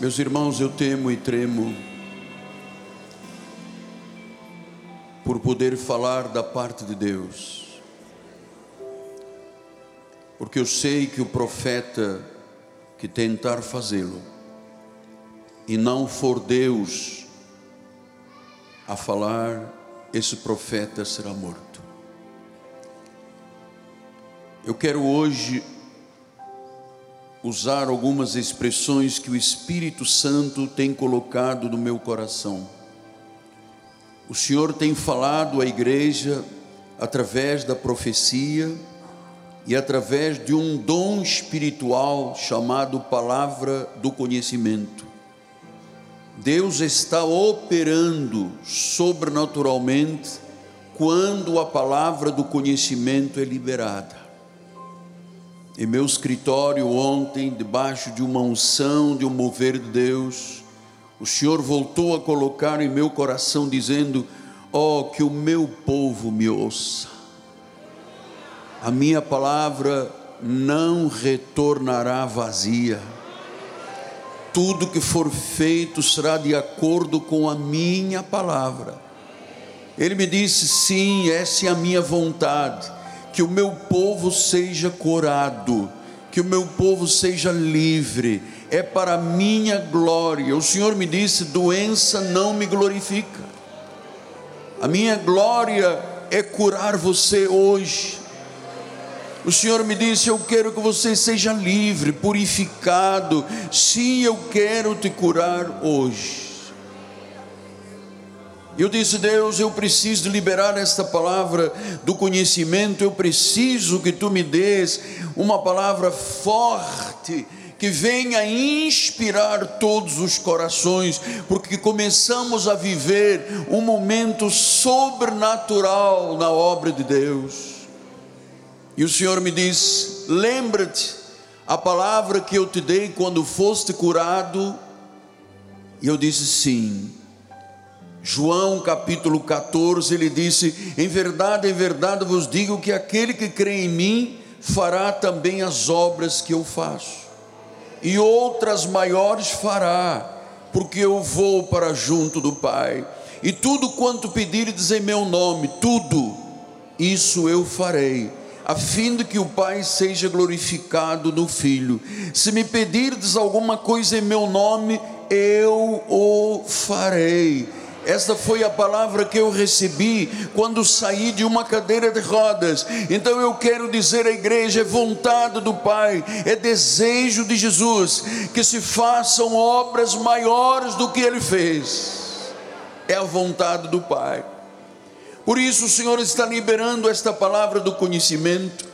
Meus irmãos, eu temo e tremo por poder falar da parte de Deus, porque eu sei que o profeta que tentar fazê-lo e não for Deus a falar, esse profeta será morto. Eu quero hoje usar algumas expressões que o Espírito Santo tem colocado no meu coração. O Senhor tem falado à igreja através da profecia e através de um dom espiritual chamado palavra do conhecimento. Deus está operando sobrenaturalmente quando a palavra do conhecimento é liberada em meu escritório ontem, debaixo de uma unção, de um mover de Deus, o Senhor voltou a colocar em meu coração, dizendo: Oh, que o meu povo me ouça, a minha palavra não retornará vazia, tudo que for feito será de acordo com a minha palavra. Ele me disse: Sim, essa é a minha vontade que o meu povo seja curado, que o meu povo seja livre, é para minha glória. O Senhor me disse: doença não me glorifica, a minha glória é curar você hoje. O Senhor me disse: Eu quero que você seja livre, purificado. Sim, eu quero te curar hoje. Eu disse, Deus, eu preciso liberar esta palavra do conhecimento, eu preciso que tu me des uma palavra forte que venha inspirar todos os corações, porque começamos a viver um momento sobrenatural na obra de Deus. E o Senhor me diz: lembra-te a palavra que eu te dei quando foste curado. E eu disse: sim. João capítulo 14, ele disse: Em verdade, em verdade vos digo que aquele que crê em mim fará também as obras que eu faço, e outras maiores fará, porque eu vou para junto do Pai. E tudo quanto pedirdes em meu nome, tudo isso eu farei, a fim de que o Pai seja glorificado no Filho. Se me pedirdes alguma coisa em meu nome, eu o farei esta foi a palavra que eu recebi quando saí de uma cadeira de rodas. Então eu quero dizer à igreja: é vontade do Pai, é desejo de Jesus que se façam obras maiores do que Ele fez. É a vontade do Pai. Por isso o Senhor está liberando esta palavra do conhecimento.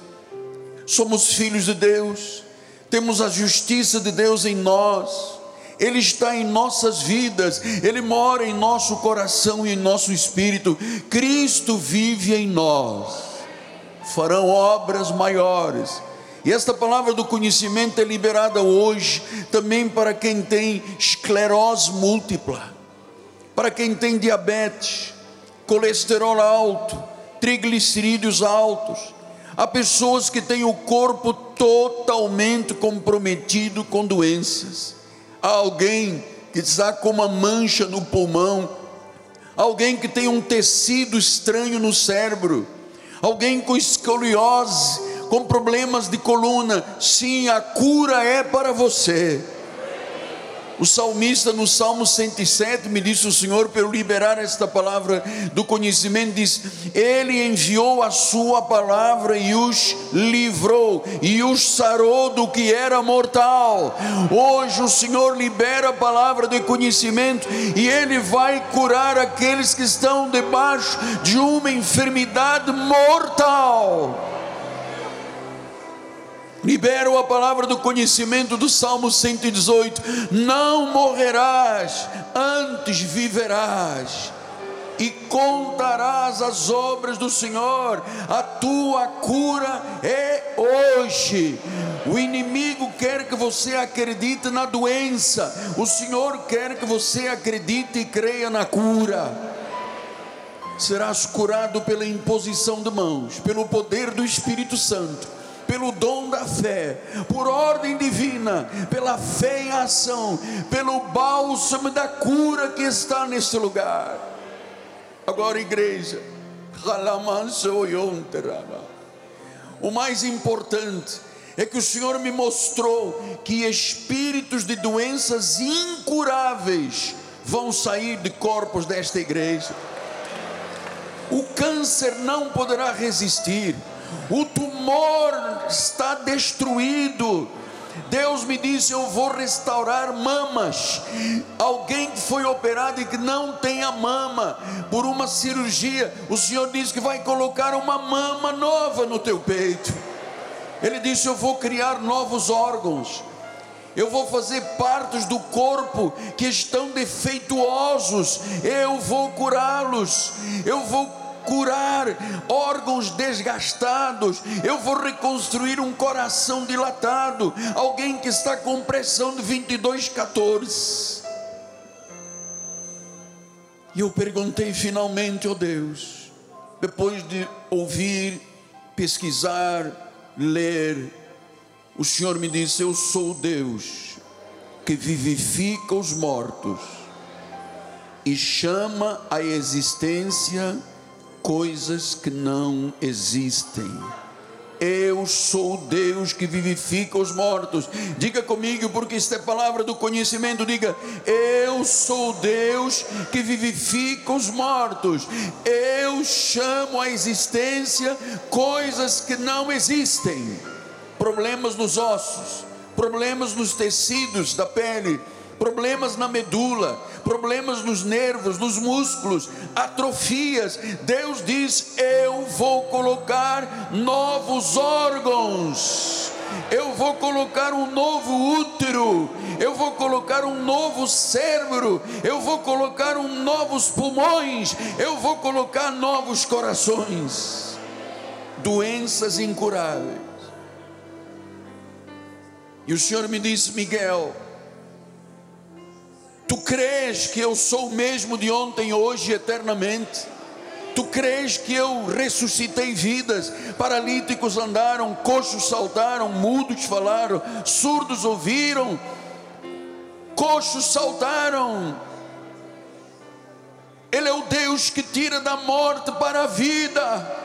Somos filhos de Deus, temos a justiça de Deus em nós ele está em nossas vidas, Ele mora em nosso coração e em nosso espírito. Cristo vive em nós. Farão obras maiores. E esta palavra do conhecimento é liberada hoje também para quem tem esclerose múltipla, para quem tem diabetes, colesterol alto, triglicerídeos altos. Há pessoas que têm o corpo totalmente comprometido com doenças Há alguém que está com uma mancha no pulmão, alguém que tem um tecido estranho no cérebro, alguém com escoliose, com problemas de coluna. Sim, a cura é para você. O salmista no Salmo 107 me disse o Senhor pelo liberar esta palavra do conhecimento diz: Ele enviou a sua palavra e os livrou e os sarou do que era mortal. Hoje o Senhor libera a palavra de conhecimento e ele vai curar aqueles que estão debaixo de uma enfermidade mortal. Libero a palavra do conhecimento do Salmo 118: Não morrerás, antes viverás. E contarás as obras do Senhor, a tua cura é hoje. O inimigo quer que você acredite na doença, o Senhor quer que você acredite e creia na cura. Serás curado pela imposição de mãos, pelo poder do Espírito Santo pelo dom da fé, por ordem divina, pela fé em ação, pelo bálsamo da cura que está neste lugar. Agora, igreja, o mais importante é que o Senhor me mostrou que espíritos de doenças incuráveis vão sair de corpos desta igreja. O câncer não poderá resistir, o tumor está destruído. Deus me disse: Eu vou restaurar mamas. Alguém que foi operado e que não tem a mama por uma cirurgia, o Senhor disse que vai colocar uma mama nova no teu peito. Ele disse: Eu vou criar novos órgãos. Eu vou fazer partes do corpo que estão defeituosos, eu vou curá-los, eu vou curar órgãos desgastados, eu vou reconstruir um coração dilatado, alguém que está com pressão de 22,14. E eu perguntei finalmente, ó oh Deus, depois de ouvir, pesquisar, ler, o Senhor me disse: Eu sou Deus que vivifica os mortos e chama à existência coisas que não existem. Eu sou Deus que vivifica os mortos. Diga comigo, porque esta é palavra do conhecimento. Diga, eu sou Deus que vivifica os mortos. Eu chamo à existência coisas que não existem. Problemas nos ossos, problemas nos tecidos da pele problemas na medula, problemas nos nervos, nos músculos, atrofias. Deus diz: Eu vou colocar novos órgãos. Eu vou colocar um novo útero, eu vou colocar um novo cérebro, eu vou colocar um novos pulmões, eu vou colocar novos corações. Doenças incuráveis. E o Senhor me disse, Miguel, crês que eu sou o mesmo de ontem, hoje e eternamente? Tu crês que eu ressuscitei vidas, paralíticos andaram, coxos saltaram, mudos falaram, surdos ouviram, coxos saltaram. Ele é o Deus que tira da morte para a vida.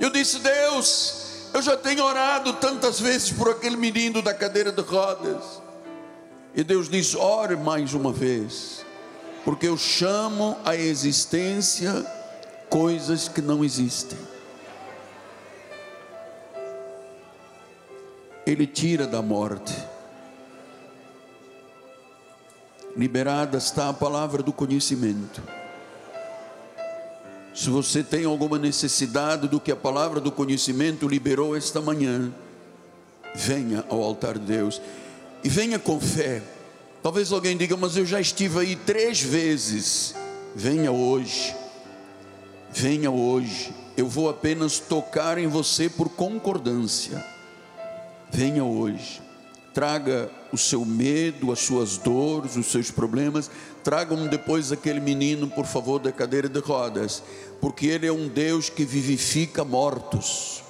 Eu disse, Deus, eu já tenho orado tantas vezes por aquele menino da cadeira de rodas. E Deus diz: ore mais uma vez, porque eu chamo a existência coisas que não existem. Ele tira da morte. Liberada está a palavra do conhecimento. Se você tem alguma necessidade do que a palavra do conhecimento liberou esta manhã, venha ao altar de Deus e venha com fé. Talvez alguém diga, mas eu já estive aí três vezes. Venha hoje, venha hoje. Eu vou apenas tocar em você por concordância. Venha hoje. Traga o seu medo, as suas dores, os seus problemas. Tragam depois aquele menino, por favor, da cadeira de rodas, porque ele é um Deus que vivifica mortos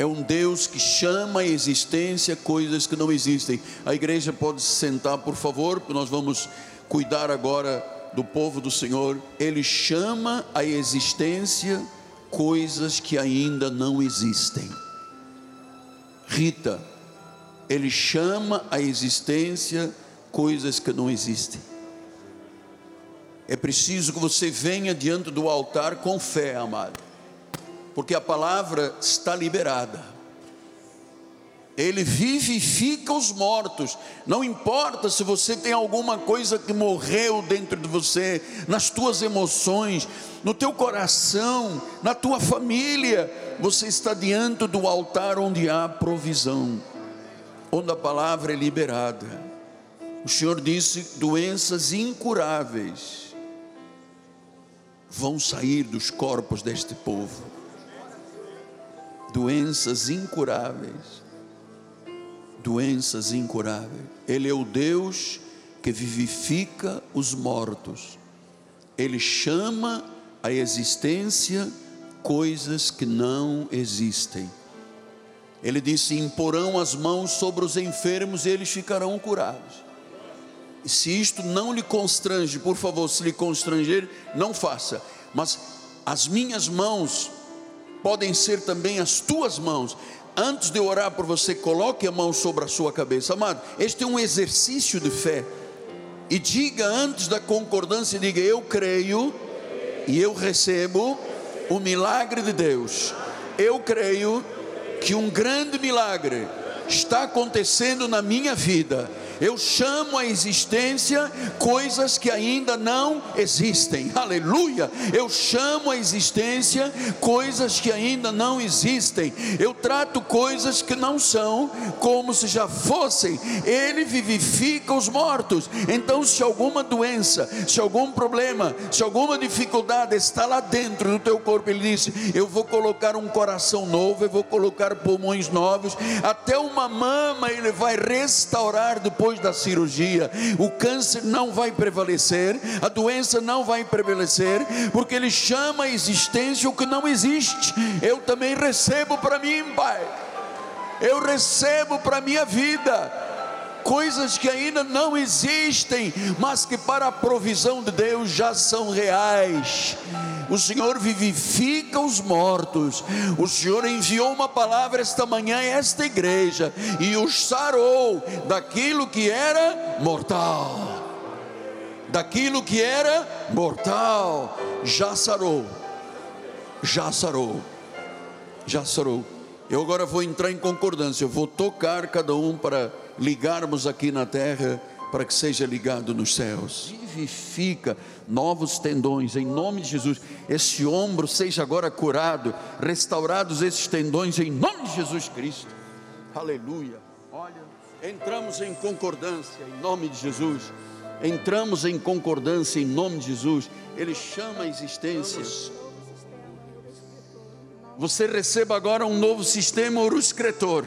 é um Deus que chama à existência coisas que não existem. A igreja pode se sentar, por favor, porque nós vamos cuidar agora do povo do Senhor. Ele chama à existência coisas que ainda não existem. Rita, ele chama à existência coisas que não existem. É preciso que você venha diante do altar com fé, amado porque a palavra está liberada. Ele vivifica os mortos. Não importa se você tem alguma coisa que morreu dentro de você, nas tuas emoções, no teu coração, na tua família, você está diante do altar onde há provisão, onde a palavra é liberada. O Senhor disse: doenças incuráveis vão sair dos corpos deste povo doenças incuráveis. Doenças incuráveis. Ele é o Deus que vivifica os mortos. Ele chama a existência coisas que não existem. Ele disse: imporão as mãos sobre os enfermos e eles ficarão curados. E se isto não lhe constrange, por favor, se lhe constranger, não faça. Mas as minhas mãos podem ser também as tuas mãos. Antes de orar por você, coloque a mão sobre a sua cabeça, amado. Este é um exercício de fé. E diga antes da concordância, diga: Eu creio e eu recebo o milagre de Deus. Eu creio que um grande milagre está acontecendo na minha vida eu chamo à existência coisas que ainda não existem, aleluia. Eu chamo à existência coisas que ainda não existem, eu trato coisas que não são como se já fossem, Ele vivifica os mortos. Então, se alguma doença, se algum problema, se alguma dificuldade está lá dentro do teu corpo, Ele disse: Eu vou colocar um coração novo, eu vou colocar pulmões novos, até uma mama Ele vai restaurar depois depois da cirurgia, o câncer não vai prevalecer, a doença não vai prevalecer, porque Ele chama a existência o que não existe. Eu também recebo para mim, Pai. Eu recebo para minha vida coisas que ainda não existem, mas que para a provisão de Deus já são reais. O Senhor vivifica os mortos. O Senhor enviou uma palavra esta manhã a esta igreja e os sarou daquilo que era mortal. Daquilo que era mortal, já sarou. Já sarou. Já sarou. Eu agora vou entrar em concordância, eu vou tocar cada um para ligarmos aqui na terra para que seja ligado nos céus. Vivifica novos tendões em nome de Jesus. Esse ombro seja agora curado, restaurados esses tendões em nome de Jesus Cristo. Aleluia. Olha, entramos em concordância em nome de Jesus. Entramos em concordância em nome de Jesus. Ele chama a existência. Você receba agora um novo sistema uruscretor.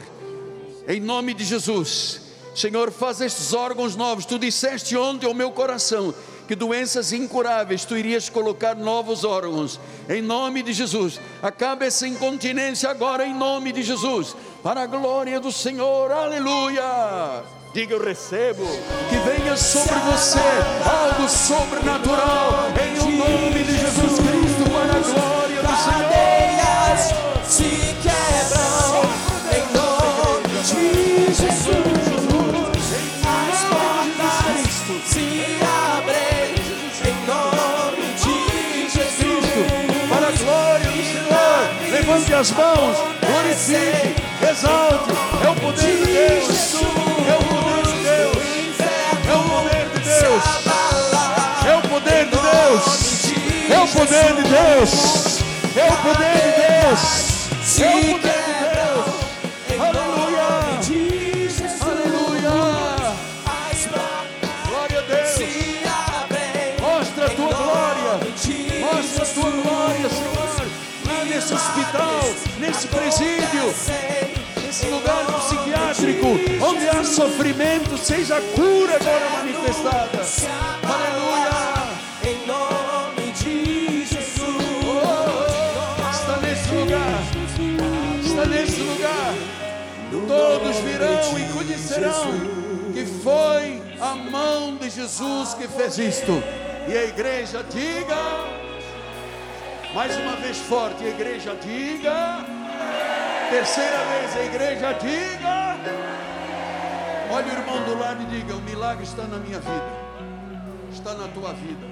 Em nome de Jesus Senhor, faz estes órgãos novos. Tu disseste ontem ao meu coração que doenças incuráveis tu irias colocar novos órgãos. Em nome de Jesus. Acaba essa incontinência agora em nome de Jesus. Para a glória do Senhor. Aleluia. Diga eu recebo. Que venha sobre você algo sobrenatural em o nome as mãos, glorifique, exalte, é o poder de Deus, é o poder de Deus, é o poder de Deus, é o poder de Deus, é o poder de Deus, é o poder de Deus, é o poder de Deus, presídio, nesse lugar psiquiátrico, onde há sofrimento, seja a cura agora manifestada. Aleluia. Em nome de Jesus. Oh, está nesse lugar. Está nesse lugar. Todos virão e conhecerão que foi a mão de Jesus que fez isto. E a igreja diga. Mais uma vez forte, a igreja diga. Terceira vez, a igreja diga. Olha o irmão do lado e diga: o milagre está na minha vida, está na tua vida.